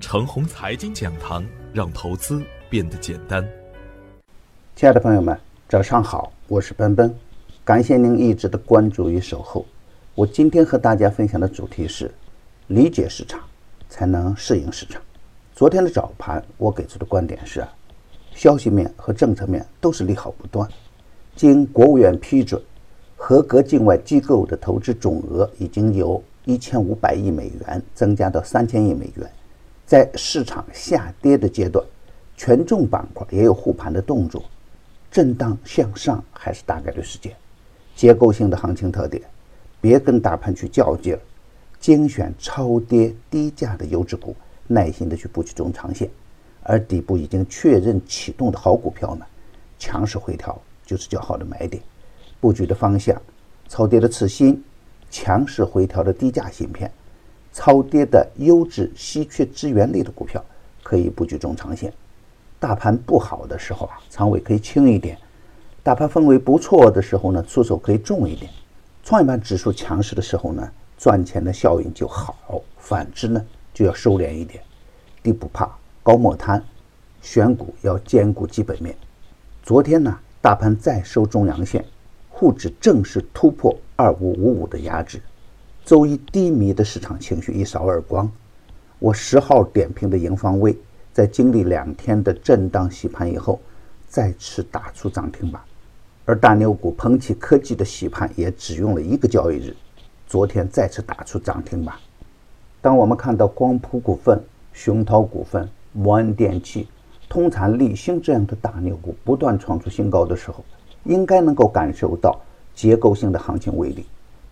程红财经讲堂，让投资变得简单。亲爱的朋友们，早上好，我是奔奔，感谢您一直的关注与守候。我今天和大家分享的主题是：理解市场，才能适应市场。昨天的早盘，我给出的观点是：消息面和政策面都是利好不断。经国务院批准，合格境外机构的投资总额已经由一千五百亿美元增加到三千亿美元。在市场下跌的阶段，权重板块也有护盘的动作，震荡向上还是大概率事件。结构性的行情特点，别跟大盘去较劲儿，精选超跌低价的优质股，耐心的去布局中长线。而底部已经确认启动的好股票呢，强势回调就是较好的买点。布局的方向，超跌的次新，强势回调的低价芯片。超跌的优质稀缺资源类的股票可以布局中长线。大盘不好的时候啊，仓位可以轻一点；大盘氛围不错的时候呢，出手可以重一点。创业板指数强势的时候呢，赚钱的效应就好；反之呢，就要收敛一点。低不怕，高莫贪，选股要兼顾基本面。昨天呢，大盘再收中阳线，沪指正式突破二五五五的压制。周一低迷的市场情绪一扫而光，我十号点评的盈方微，在经历两天的震荡洗盘以后，再次打出涨停板。而大牛股鹏起科技的洗盘也只用了一个交易日，昨天再次打出涨停板。当我们看到光谱股份、雄涛股份、摩恩电器、通产立新这样的大牛股不断创出新高的时候，应该能够感受到结构性的行情威力。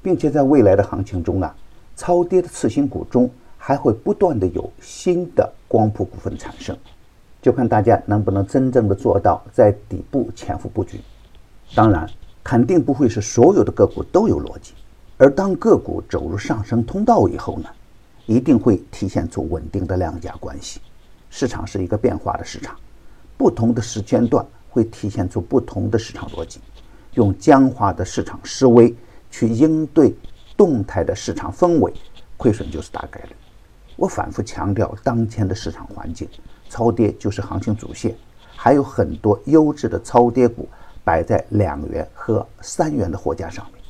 并且在未来的行情中啊，超跌的次新股中还会不断的有新的光谱股份产生，就看大家能不能真正的做到在底部潜伏布局。当然，肯定不会是所有的个股都有逻辑，而当个股走入上升通道以后呢，一定会体现出稳定的量价关系。市场是一个变化的市场，不同的时间段会体现出不同的市场逻辑，用僵化的市场思维。去应对动态的市场氛围，亏损就是大概率。我反复强调，当前的市场环境，超跌就是行情主线，还有很多优质的超跌股摆在两元和三元的货架上面。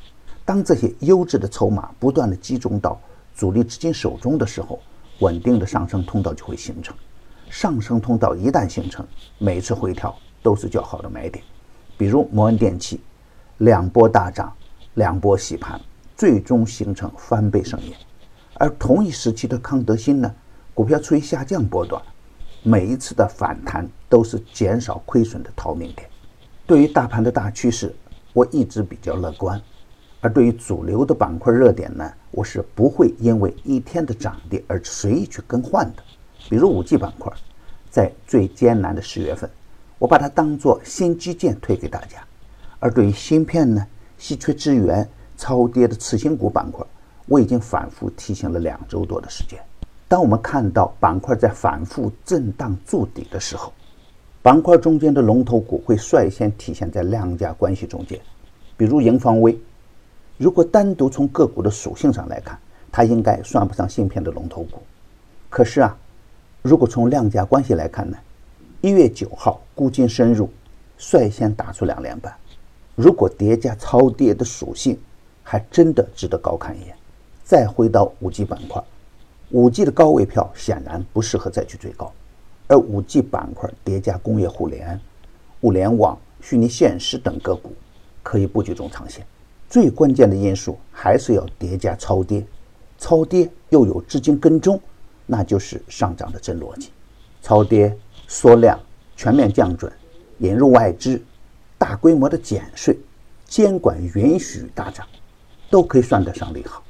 当这些优质的筹码不断的集中到主力资金手中的时候，稳定的上升通道就会形成。上升通道一旦形成，每次回调都是较好的买点。比如摩恩电器，两波大涨。两波洗盘，最终形成翻倍盛宴。而同一时期的康德新呢，股票处于下降波段，每一次的反弹都是减少亏损的逃命点。对于大盘的大趋势，我一直比较乐观。而对于主流的板块热点呢，我是不会因为一天的涨跌而随意去更换的。比如五 G 板块，在最艰难的十月份，我把它当做新基建推给大家。而对于芯片呢？稀缺资源超跌的次新股板块，我已经反复提醒了两周多的时间。当我们看到板块在反复震荡筑底的时候，板块中间的龙头股会率先体现在量价关系中间。比如盈方微，如果单独从个股的属性上来看，它应该算不上芯片的龙头股。可是啊，如果从量价关系来看呢？一月九号，沽金深入，率先打出两连板。如果叠加超跌的属性，还真的值得高看一眼。再回到五 G 板块，五 G 的高位票显然不适合再去追高，而五 G 板块叠加工业互联、物联网、虚拟现实等个股，可以布局中长线。最关键的因素还是要叠加超跌，超跌又有资金跟踪，那就是上涨的真逻辑。超跌缩量、全面降准、引入外资。大规模的减税、监管允许大涨，都可以算得上利好。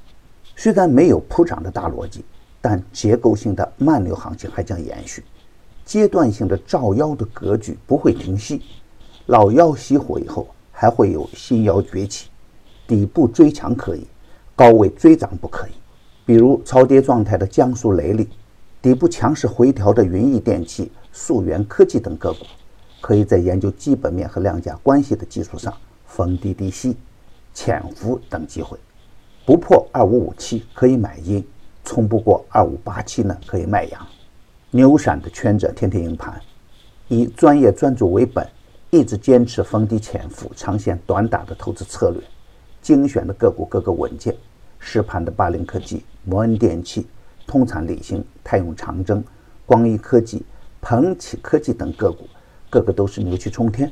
虽然没有普涨的大逻辑，但结构性的慢牛行情还将延续，阶段性的造妖的格局不会停息。老妖熄火以后，还会有新妖崛起。底部追强可以，高位追涨不可以。比如超跌状态的江苏雷利，底部强势回调的云翼电器、溯源科技等个股。可以在研究基本面和量价关系的基础上逢低低吸、潜伏等机会，不破二五五七可以买阴，冲不过二五八七呢可以卖阳。牛散的圈者天天赢盘，以专业专注为本，一直坚持逢低潜伏、长线短打的投资策略，精选的个股个个稳健。实盘的巴林科技、摩恩电器、通产理性、泰永长征、光一科技、鹏起科技等个股，个个都是牛气冲天。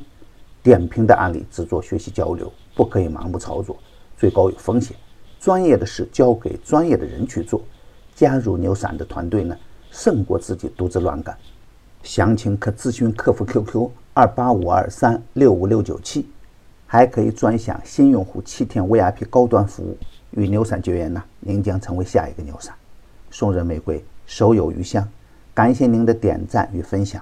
点评的案例只做学习交流，不可以盲目操作，最高有风险。专业的事交给专业的人去做。加入牛散的团队呢，胜过自己独自乱干。详情可咨询客服 QQ 二八五二三六五六九七，还可以专享新用户七天 VIP 高端服务。与牛散结缘呢，您将成为下一个牛散。送人玫瑰，手有余香。感谢您的点赞与分享，